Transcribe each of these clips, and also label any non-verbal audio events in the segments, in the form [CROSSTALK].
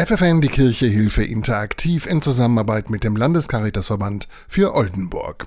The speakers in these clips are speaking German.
FFN die Kirche Hilfe interaktiv in Zusammenarbeit mit dem Landescaritasverband für Oldenburg.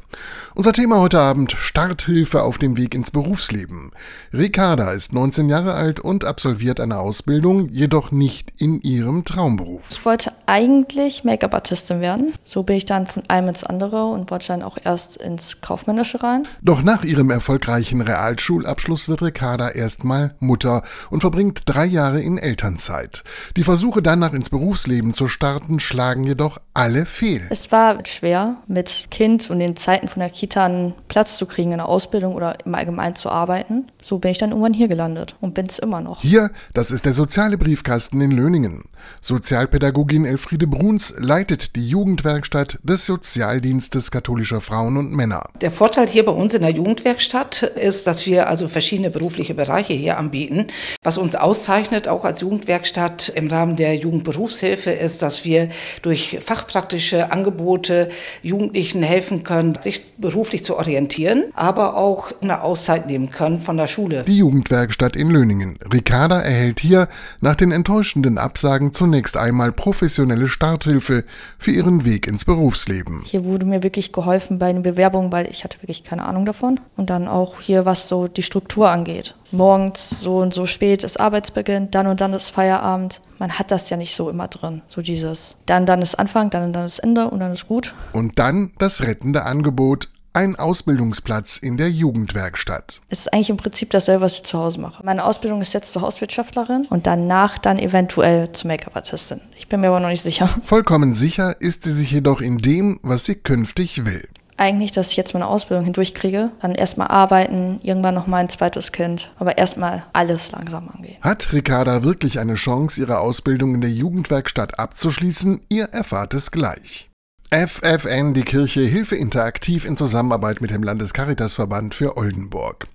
Unser Thema heute Abend Starthilfe auf dem Weg ins Berufsleben. Ricarda ist 19 Jahre alt und absolviert eine Ausbildung, jedoch nicht in ihrem Traumberuf. Ich wollte eigentlich Make-up-Artistin werden. So bin ich dann von einem ins andere und wollte dann auch erst ins Kaufmännische rein. Doch nach ihrem erfolgreichen Realschulabschluss wird Ricarda erstmal Mutter und verbringt drei Jahre in Elternzeit. Die Versuche danach ins Berufsleben zu starten, schlagen jedoch alle fehl. Es war schwer, mit Kind und den Zeiten von der Kita einen Platz zu kriegen in der Ausbildung oder im Allgemeinen zu arbeiten. So bin ich dann irgendwann hier gelandet und bin es immer noch. Hier, das ist der soziale Briefkasten in Löningen. Sozialpädagogin Elfriede Bruns leitet die Jugendwerkstatt des Sozialdienstes katholischer Frauen und Männer. Der Vorteil hier bei uns in der Jugendwerkstatt ist, dass wir also verschiedene berufliche Bereiche hier anbieten. Was uns auszeichnet, auch als Jugendwerkstatt im Rahmen der Jugendberufshilfe, ist, dass wir durch fachpraktische Angebote Jugendlichen helfen können, sich beruflich zu orientieren, aber auch eine Auszeit nehmen können von der Schule. Die Jugendwerkstatt in Löningen. Ricarda erhält hier nach den enttäuschenden Absagen zunächst einmal professionelle Starthilfe für ihren Weg ins Berufsleben. Hier wurde mir wirklich geholfen bei den Bewerbungen, weil ich hatte wirklich keine Ahnung davon. Und dann auch hier, was so die Struktur angeht. Morgens so und so spät ist Arbeitsbeginn, dann und dann ist Feierabend. Man hat das ja nicht so immer drin. So dieses, dann, dann ist Anfang, dann und dann ist Ende und dann ist gut. Und dann das rettende Angebot ein Ausbildungsplatz in der Jugendwerkstatt. Es ist eigentlich im Prinzip dasselbe, was ich zu Hause mache. Meine Ausbildung ist jetzt zur Hauswirtschaftlerin und danach dann eventuell zur Make-up-Artistin. Ich bin mir aber noch nicht sicher. [LAUGHS] Vollkommen sicher ist sie sich jedoch in dem, was sie künftig will. Eigentlich, dass ich jetzt meine Ausbildung hindurchkriege, dann erstmal arbeiten, irgendwann noch mein zweites Kind, aber erstmal alles langsam angehen. Hat Ricarda wirklich eine Chance, ihre Ausbildung in der Jugendwerkstatt abzuschließen? Ihr erfahrt es gleich. FFN, die Kirche Hilfe interaktiv in Zusammenarbeit mit dem Landescaritasverband für Oldenburg.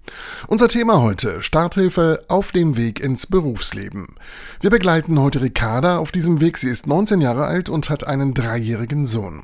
Unser Thema heute, Starthilfe auf dem Weg ins Berufsleben. Wir begleiten heute Ricarda auf diesem Weg. Sie ist 19 Jahre alt und hat einen dreijährigen Sohn.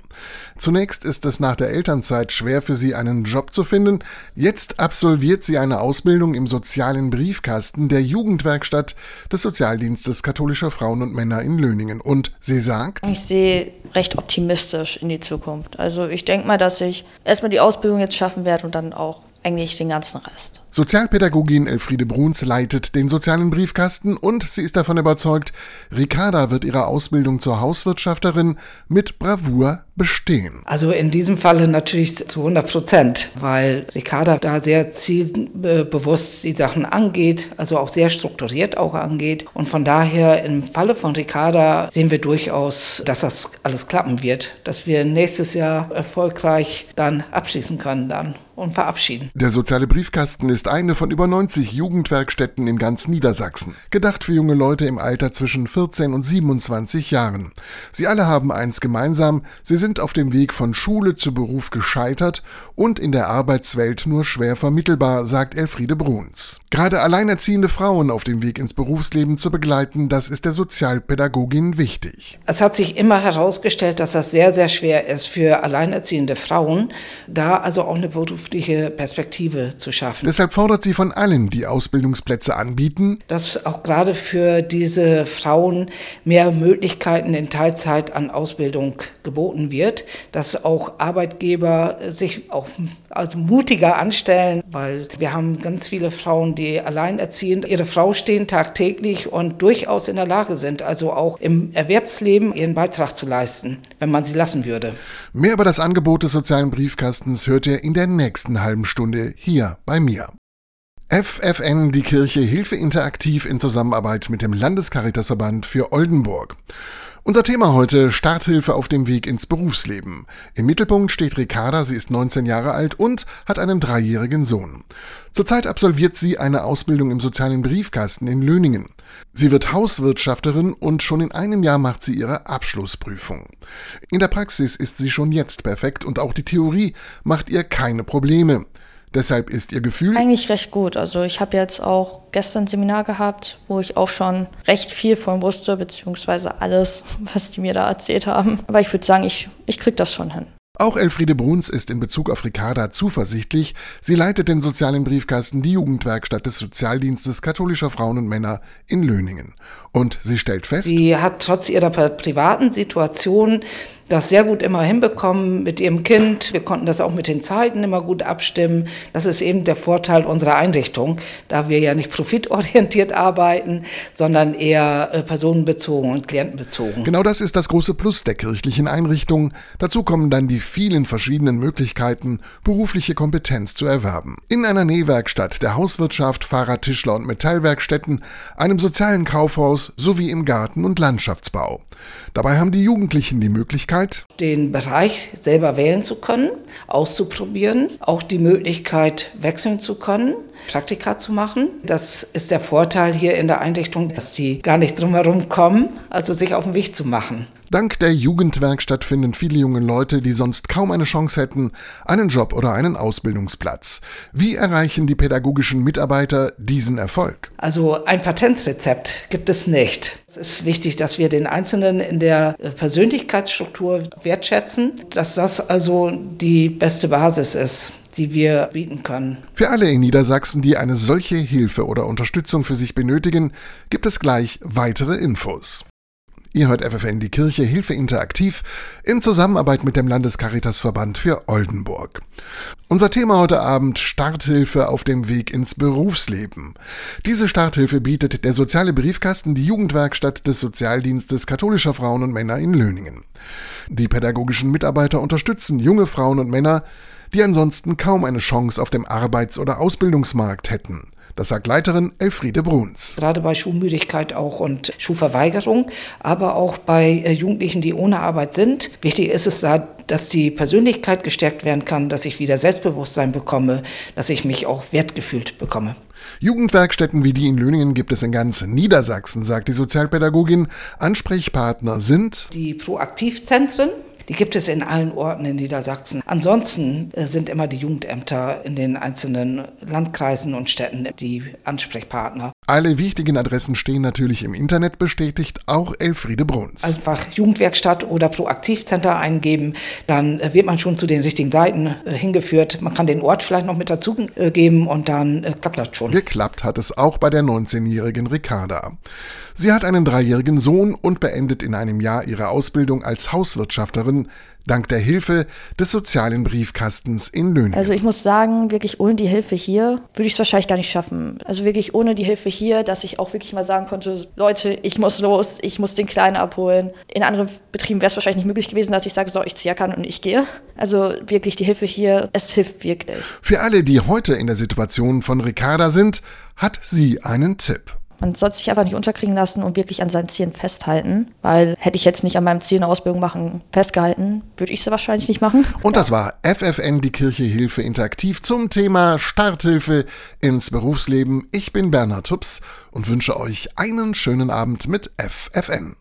Zunächst ist es nach der Elternzeit schwer für sie, einen Job zu finden. Jetzt absolviert sie eine Ausbildung im sozialen Briefkasten der Jugendwerkstatt des Sozialdienstes katholischer Frauen und Männer in Löningen. Und sie sagt, Ich sehe recht optimistisch in die Zukunft. Also ich denke mal, dass ich erstmal die Ausbildung jetzt schaffen werde und dann auch eigentlich den ganzen Rest. Sozialpädagogin Elfriede Bruns leitet den sozialen Briefkasten und sie ist davon überzeugt, Ricarda wird ihre Ausbildung zur Hauswirtschafterin mit Bravour bestehen. Also in diesem Falle natürlich zu 100 Prozent, weil Ricarda da sehr zielbewusst die Sachen angeht, also auch sehr strukturiert auch angeht. Und von daher im Falle von Ricarda sehen wir durchaus, dass das alles klappen wird, dass wir nächstes Jahr erfolgreich dann abschließen können dann und verabschieden. Der soziale Briefkasten ist eine von über 90 Jugendwerkstätten in ganz Niedersachsen, gedacht für junge Leute im Alter zwischen 14 und 27 Jahren. Sie alle haben eins gemeinsam, sie sind auf dem Weg von Schule zu Beruf gescheitert und in der Arbeitswelt nur schwer vermittelbar, sagt Elfriede Bruns. Gerade alleinerziehende Frauen auf dem Weg ins Berufsleben zu begleiten, das ist der Sozialpädagogin wichtig. Es hat sich immer herausgestellt, dass das sehr, sehr schwer ist für alleinerziehende Frauen, da also auch eine berufliche Perspektive zu schaffen. Deshalb fordert sie von allen, die Ausbildungsplätze anbieten, dass auch gerade für diese Frauen mehr Möglichkeiten in Teilzeit an Ausbildung geboten wird, dass auch Arbeitgeber sich auch als mutiger anstellen, weil wir haben ganz viele Frauen, die alleinerziehend ihre Frau stehen tagtäglich und durchaus in der Lage sind, also auch im Erwerbsleben ihren Beitrag zu leisten, wenn man sie lassen würde. Mehr über das Angebot des sozialen Briefkastens hört ihr in der nächsten halben Stunde hier bei mir. FFN, die Kirche Hilfe interaktiv in Zusammenarbeit mit dem Landescaritasverband für Oldenburg. Unser Thema heute Starthilfe auf dem Weg ins Berufsleben. Im Mittelpunkt steht Ricarda, sie ist 19 Jahre alt und hat einen dreijährigen Sohn. Zurzeit absolviert sie eine Ausbildung im sozialen Briefkasten in Löningen. Sie wird Hauswirtschafterin und schon in einem Jahr macht sie ihre Abschlussprüfung. In der Praxis ist sie schon jetzt perfekt und auch die Theorie macht ihr keine Probleme. Deshalb ist Ihr Gefühl Eigentlich recht gut. Also ich habe jetzt auch gestern ein Seminar gehabt, wo ich auch schon recht viel von wusste, beziehungsweise alles, [LAUGHS] was die mir da erzählt haben. Aber ich würde sagen, ich, ich kriege das schon hin. Auch Elfriede Bruns ist in Bezug auf Ricarda zuversichtlich. Sie leitet den sozialen Briefkasten die Jugendwerkstatt des Sozialdienstes katholischer Frauen und Männer in Löningen. Und sie stellt fest, sie hat trotz ihrer privaten Situation das sehr gut immer hinbekommen mit ihrem Kind. Wir konnten das auch mit den Zeiten immer gut abstimmen. Das ist eben der Vorteil unserer Einrichtung, da wir ja nicht profitorientiert [LAUGHS] arbeiten, sondern eher äh, personenbezogen und klientenbezogen. Genau das ist das große Plus der kirchlichen Einrichtung. Dazu kommen dann die vielen verschiedenen Möglichkeiten, berufliche Kompetenz zu erwerben. In einer Nähwerkstatt, der Hauswirtschaft, Fahrradtischler und Metallwerkstätten, einem sozialen Kaufhaus sowie im Garten- und Landschaftsbau. Dabei haben die Jugendlichen die Möglichkeit, den Bereich selber wählen zu können, auszuprobieren, auch die Möglichkeit wechseln zu können, Praktika zu machen. Das ist der Vorteil hier in der Einrichtung, dass die gar nicht drumherum kommen, also sich auf den Weg zu machen. Dank der Jugendwerkstatt finden viele junge Leute, die sonst kaum eine Chance hätten, einen Job oder einen Ausbildungsplatz. Wie erreichen die pädagogischen Mitarbeiter diesen Erfolg? Also ein Patentrezept gibt es nicht. Es ist wichtig, dass wir den Einzelnen in der Persönlichkeitsstruktur wertschätzen, dass das also die beste Basis ist die wir bieten können. Für alle in Niedersachsen, die eine solche Hilfe oder Unterstützung für sich benötigen, gibt es gleich weitere Infos. Ihr hört FFN die Kirche Hilfe interaktiv in Zusammenarbeit mit dem Landescaritasverband für Oldenburg. Unser Thema heute Abend Starthilfe auf dem Weg ins Berufsleben. Diese Starthilfe bietet der soziale Briefkasten die Jugendwerkstatt des Sozialdienstes katholischer Frauen und Männer in Löningen. Die pädagogischen Mitarbeiter unterstützen junge Frauen und Männer, die ansonsten kaum eine Chance auf dem Arbeits- oder Ausbildungsmarkt hätten. Das sagt Leiterin Elfriede Bruns. Gerade bei Schulmüdigkeit auch und Schulverweigerung, aber auch bei äh, Jugendlichen, die ohne Arbeit sind. Wichtig ist es da, dass die Persönlichkeit gestärkt werden kann, dass ich wieder Selbstbewusstsein bekomme, dass ich mich auch wertgefühlt bekomme. Jugendwerkstätten wie die in Löningen gibt es in ganz Niedersachsen, sagt die Sozialpädagogin. Ansprechpartner sind die Proaktivzentren, die gibt es in allen Orten in Niedersachsen. Ansonsten äh, sind immer die Jugendämter in den einzelnen Landkreisen und Städten die Ansprechpartner. Alle wichtigen Adressen stehen natürlich im Internet bestätigt, auch Elfriede Bruns. Einfach Jugendwerkstatt oder Proaktivcenter eingeben, dann äh, wird man schon zu den richtigen Seiten äh, hingeführt. Man kann den Ort vielleicht noch mit dazu geben und dann klappt das schon. Geklappt hat es auch bei der 19-jährigen Ricarda. Sie hat einen dreijährigen Sohn und beendet in einem Jahr ihre Ausbildung als Hauswirtschafterin, dank der Hilfe des sozialen Briefkastens in Löningen. Also ich muss sagen, wirklich ohne die Hilfe hier würde ich es wahrscheinlich gar nicht schaffen. Also wirklich ohne die Hilfe hier, dass ich auch wirklich mal sagen konnte, Leute, ich muss los, ich muss den Kleinen abholen. In anderen Betrieben wäre es wahrscheinlich nicht möglich gewesen, dass ich sage, so, ich ziehe kann und ich gehe. Also wirklich die Hilfe hier, es hilft wirklich. Für alle, die heute in der Situation von Ricarda sind, hat sie einen Tipp. Man sollte sich einfach nicht unterkriegen lassen und wirklich an seinen Zielen festhalten, weil hätte ich jetzt nicht an meinem Ziel eine Ausbildung machen festgehalten, würde ich sie wahrscheinlich nicht machen. Und das war FFN, die Kirche Hilfe interaktiv zum Thema Starthilfe ins Berufsleben. Ich bin Bernhard Tups und wünsche euch einen schönen Abend mit FFN.